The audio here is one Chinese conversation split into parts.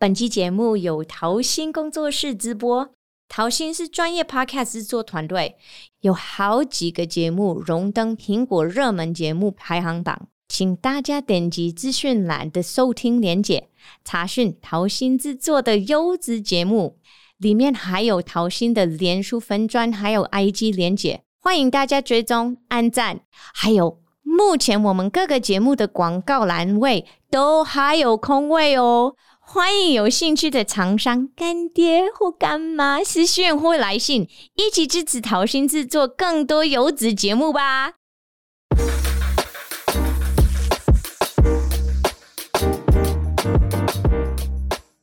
本期节目由桃心工作室直播。桃心是专业 Podcast 制作团队，有好几个节目荣登苹果热门节目排行榜。请大家点击资讯栏的收听连结，查询桃心制作的优质节目。里面还有桃心的脸书分专，还有 IG 连结，欢迎大家追踪、按赞。还有，目前我们各个节目的广告栏位都还有空位哦。欢迎有兴趣的厂商、干爹或干妈私讯或来信，一起支持桃心制作更多优质节目吧。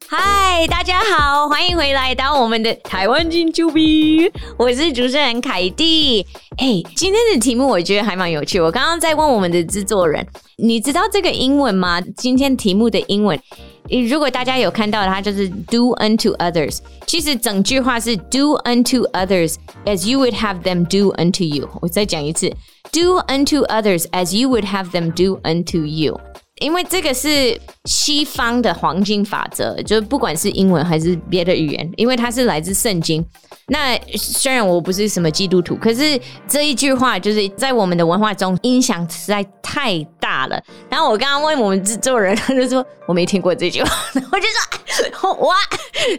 嗨，大家好，欢迎回来到我们的台湾金秋币，我是主持人凯蒂。哎，今天的题目我觉得还蛮有趣。我刚刚在问我们的制作人，你知道这个英文吗？今天题目的英文。如果大家有看到它，就是 do unto others。其实整句话是 do unto others as you would have them do unto you。我再讲一次，do unto others as you would have them do unto you。 因为这个是西方的黄金法则，就是不管是英文还是别的语言，因为它是来自圣经。那虽然我不是什么基督徒，可是这一句话就是在我们的文化中影响实在太大了。然后我刚刚问我们制作人，他就说 我没听过这句话，我就说哇，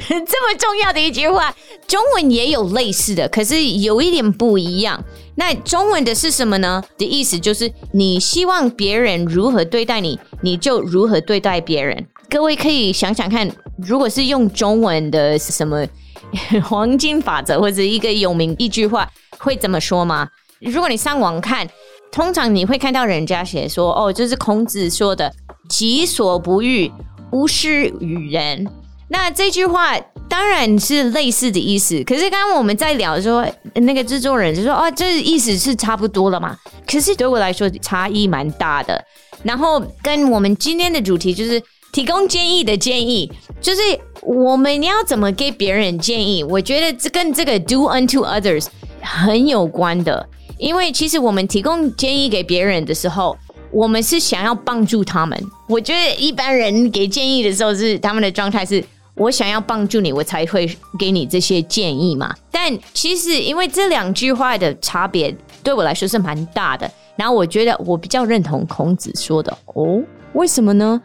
这么重要的一句话，中文也有类似的，可是有一点不一样。那中文的是什么呢？的意思就是你希望别人如何对待你，你就如何对待别人。各位可以想想看，如果是用中文的什么 黄金法则或者一个有名一句话，会怎么说吗？如果你上网看，通常你会看到人家写说：“哦，就是孔子说的‘己所不欲，勿施于人’。”那这句话当然是类似的意思，可是刚刚我们在聊的时候，那个制作人就说：“哦，这意思是差不多了嘛？”可是对我来说差异蛮大的。然后跟我们今天的主题就是提供建议的建议，就是我们要怎么给别人建议？我觉得这跟这个 “do unto others” 很有关的，因为其实我们提供建议给别人的时候。我们是想要帮助他们。我觉得一般人给建议的时候，是他们的状态是：我想要帮助你，我才会给你这些建议嘛。但其实，因为这两句话的差别对我来说是蛮大的。然后我觉得我比较认同孔子说的哦，为什么呢？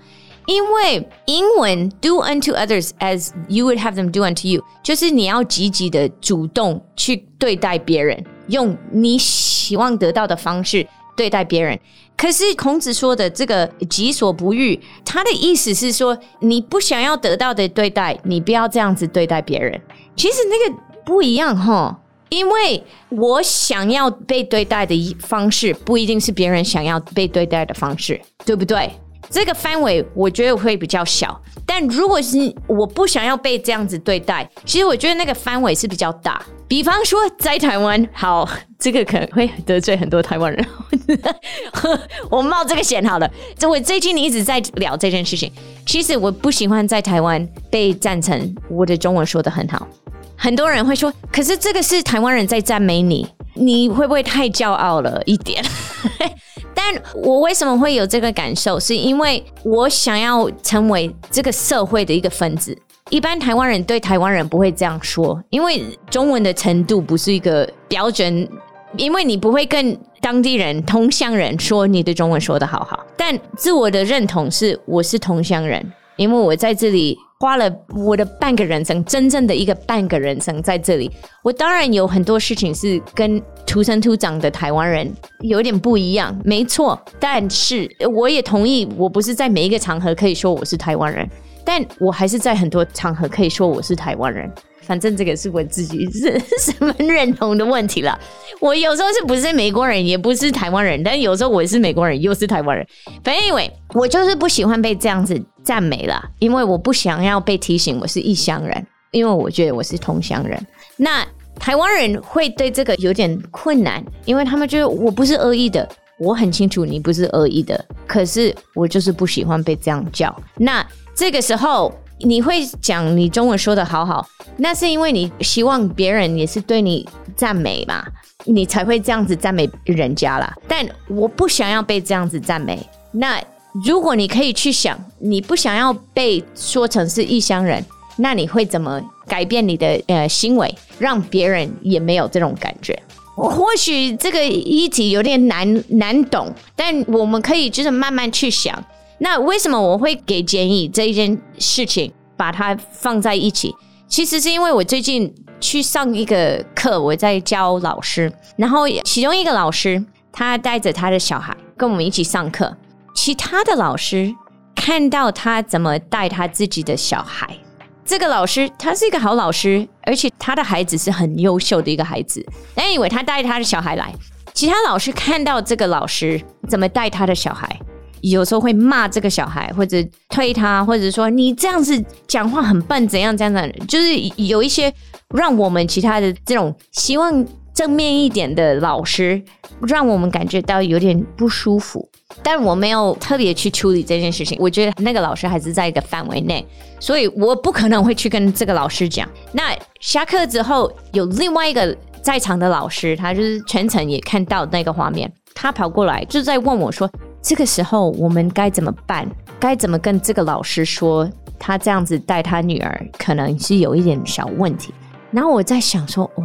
因为英文 “do unto others as you would have them do unto you”，就是你要积极的主动去对待别人，用你希望得到的方式。对待别人，可是孔子说的这个“己所不欲”，他的意思是说，你不想要得到的对待，你不要这样子对待别人。其实那个不一样哈，因为我想要被对待的方式，不一定是别人想要被对待的方式，对不对？这个范围我觉得会比较小，但如果是我不想要被这样子对待，其实我觉得那个范围是比较大。比方说在台湾，好，这个可能会得罪很多台湾人，我冒这个险好了。这我最近一直在聊这件事情，其实我不喜欢在台湾被赞成我的中文说得很好。很多人会说，可是这个是台湾人在赞美你，你会不会太骄傲了一点？但我为什么会有这个感受？是因为我想要成为这个社会的一个分子。一般台湾人对台湾人不会这样说，因为中文的程度不是一个标准。因为你不会跟当地人、同乡人说你的中文说得好好。但自我的认同是我是同乡人，因为我在这里。花了我的半个人生，真正的一个半个人生在这里。我当然有很多事情是跟土生土长的台湾人有点不一样，没错。但是我也同意，我不是在每一个场合可以说我是台湾人，但我还是在很多场合可以说我是台湾人。反正这个是我自己是什么认同的问题了。我有时候是不是美国人，也不是台湾人，但有时候我是美国人，又是台湾人。反正因为我就是不喜欢被这样子赞美了，因为我不想要被提醒我是异乡人，因为我觉得我是同乡人。那台湾人会对这个有点困难，因为他们觉得我不是恶意的，我很清楚你不是恶意的，可是我就是不喜欢被这样叫。那这个时候。你会讲你中文说得好好，那是因为你希望别人也是对你赞美嘛，你才会这样子赞美人家啦。但我不想要被这样子赞美，那如果你可以去想，你不想要被说成是异乡人，那你会怎么改变你的呃行为，让别人也没有这种感觉？或许这个议题有点难难懂，但我们可以就是慢慢去想。那为什么我会给建议这一件事情，把它放在一起？其实是因为我最近去上一个课，我在教老师，然后其中一个老师他带着他的小孩跟我们一起上课。其他的老师看到他怎么带他自己的小孩，这个老师他是一个好老师，而且他的孩子是很优秀的一个孩子。但以为他带他的小孩来，其他老师看到这个老师怎么带他的小孩，有时候会骂这个小孩，或者推他，或者说你这样子讲话很笨，怎样怎样的，就是有一些让我们其他的这种希望正面一点的老师，让我们感觉到有点不舒服。但我没有特别去处理这件事情，我觉得那个老师还是在一个范围内，所以我不可能会去跟这个老师讲。那下课之后，有另外一个在场的老师，他就是全程也看到那个画面，他跑过来就在问我说：“这个时候我们该怎么办？该怎么跟这个老师说？他这样子带他女儿可能是有一点小问题。”然后我在想说：“哦，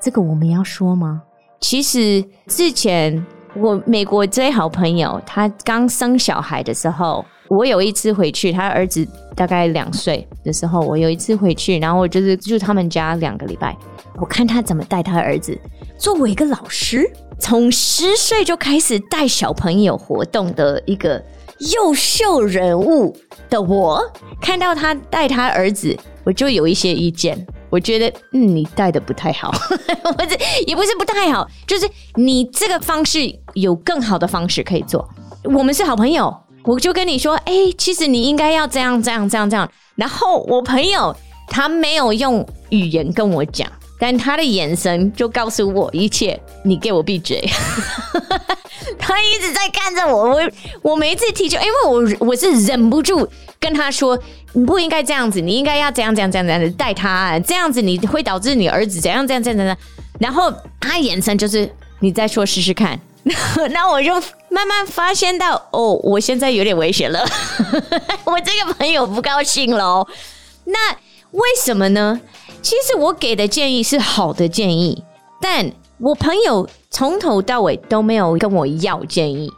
这个我们要说吗？”其实之前。我美国最好朋友，他刚生小孩的时候，我有一次回去，他儿子大概两岁的时候，我有一次回去，然后我就是住他们家两个礼拜，我看他怎么带他儿子。作为一个老师，从十岁就开始带小朋友活动的一个优秀人物的我，看到他带他儿子，我就有一些意见。我觉得，嗯，你带的不太好，或者也不是不太好，就是你这个方式有更好的方式可以做。我们是好朋友，我就跟你说，哎，其实你应该要这样这样这样这样。然后我朋友他没有用语言跟我讲，但他的眼神就告诉我一切。你给我闭嘴！他一直在看着我，我我每一次提出，因为我我是忍不住。跟他说，你不应该这样子，你应该要怎样怎样怎样怎样的带他，这样子你会导致你儿子怎样怎样怎样怎样。然后他眼神就是你再说试试看，那我就慢慢发现到哦，我现在有点危险了，我这个朋友不高兴了。那为什么呢？其实我给的建议是好的建议，但我朋友从头到尾都没有跟我要建议。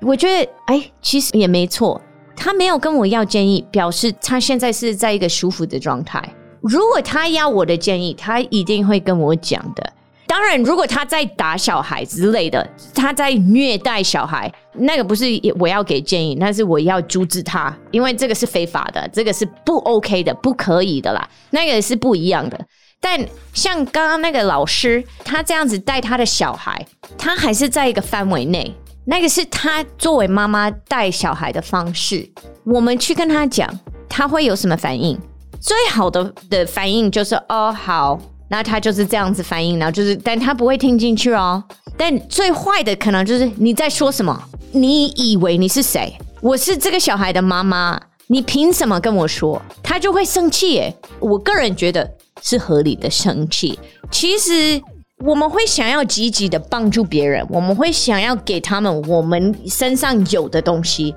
我觉得哎，其实也没错。他没有跟我要建议，表示他现在是在一个舒服的状态。如果他要我的建议，他一定会跟我讲的。当然，如果他在打小孩之类的，他在虐待小孩，那个不是我要给建议，那是我要阻止他，因为这个是非法的，这个是不 OK 的，不可以的啦。那个是不一样的。但像刚刚那个老师，他这样子带他的小孩，他还是在一个范围内。那个是他作为妈妈带小孩的方式，我们去跟他讲，他会有什么反应？最好的的反应就是哦好，那他就是这样子反应，然后就是，但他不会听进去哦。但最坏的可能就是你在说什么？你以为你是谁？我是这个小孩的妈妈，你凭什么跟我说？他就会生气耶。我个人觉得是合理的生气。其实。我们会想要积极的帮助别人，我们会想要给他们我们身上有的东西，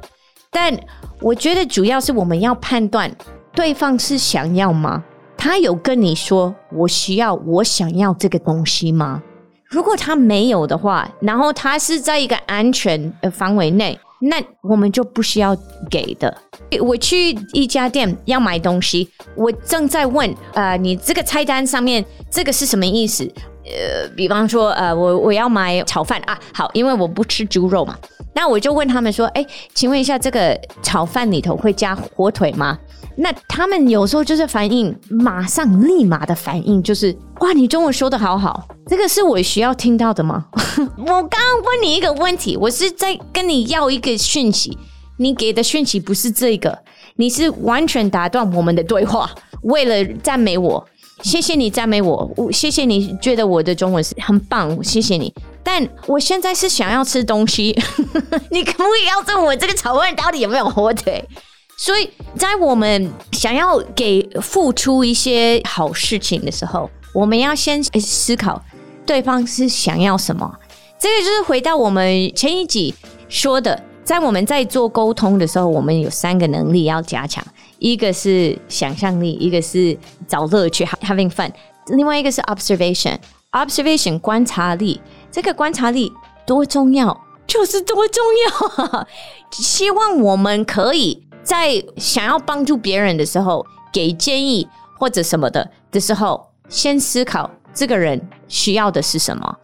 但我觉得主要是我们要判断对方是想要吗？他有跟你说我需要，我想要这个东西吗？如果他没有的话，然后他是在一个安全的范围内，那我们就不需要给的。我去一家店要买东西，我正在问，呃，你这个菜单上面这个是什么意思？呃，比方说，呃，我我要买炒饭啊，好，因为我不吃猪肉嘛，那我就问他们说，哎，请问一下，这个炒饭里头会加火腿吗？那他们有时候就是反应，马上立马的反应就是，哇，你中文说得好好，这个是我需要听到的吗？我刚刚问你一个问题，我是在跟你要一个讯息，你给的讯息不是这个，你是完全打断我们的对话，为了赞美我。谢谢你赞美我，我谢谢你觉得我的中文是很棒，谢谢你。但我现在是想要吃东西，你可不可以告诉我这个炒饭到底有没有火腿？所以在我们想要给付出一些好事情的时候，我们要先思考对方是想要什么。这个就是回到我们前一集说的，在我们在做沟通的时候，我们有三个能力要加强，一个是想象力，一个是找乐趣 （having fun），另外一个是 observation。observation 观察力，这个观察力多重要，就是多重要。希望我们可以在想要帮助别人的时候，给建议或者什么的的时候，先思考这个人需要的是什么。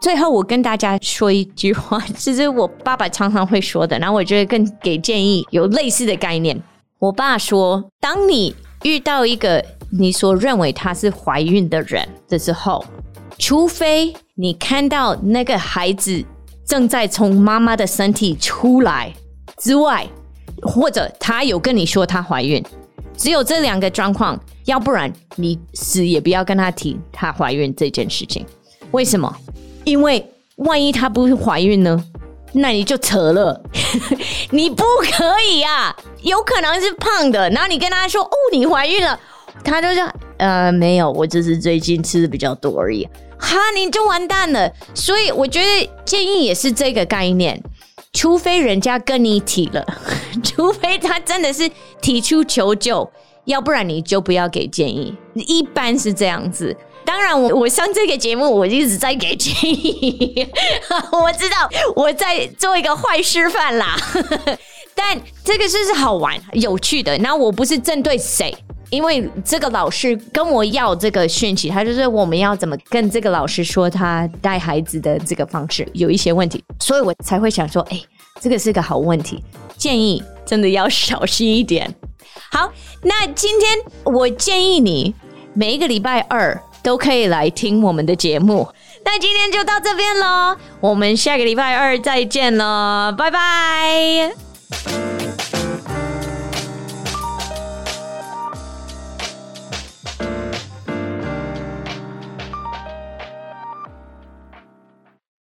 最后，我跟大家说一句话，其实我爸爸常常会说的，然后我觉得更给建议，有类似的概念。我爸说，当你遇到一个你所认为他是怀孕的人的时候，除非你看到那个孩子正在从妈妈的身体出来之外，或者她有跟你说她怀孕，只有这两个状况，要不然你死也不要跟她提她怀孕这件事情。为什么？因为万一她不是怀孕呢？那你就扯了，你不可以啊！有可能是胖的，然后你跟她说：“哦，你怀孕了。”她就说：“呃，没有，我只是最近吃的比较多而已。”哈，你就完蛋了。所以我觉得建议也是这个概念，除非人家跟你提了，除非他真的是提出求救，要不然你就不要给建议。一般是这样子。当然我，我上这个节目，我一直在给建议。我知道我在做一个坏示范啦，但这个是是好玩、有趣的。那我不是针对谁，因为这个老师跟我要这个讯息，他就是我们要怎么跟这个老师说他带孩子的这个方式有一些问题，所以我才会想说，哎，这个是个好问题，建议真的要小心一点。好，那今天我建议你每一个礼拜二。都可以来听我们的节目，那今天就到这边喽，我们下个礼拜二再见喽，拜拜。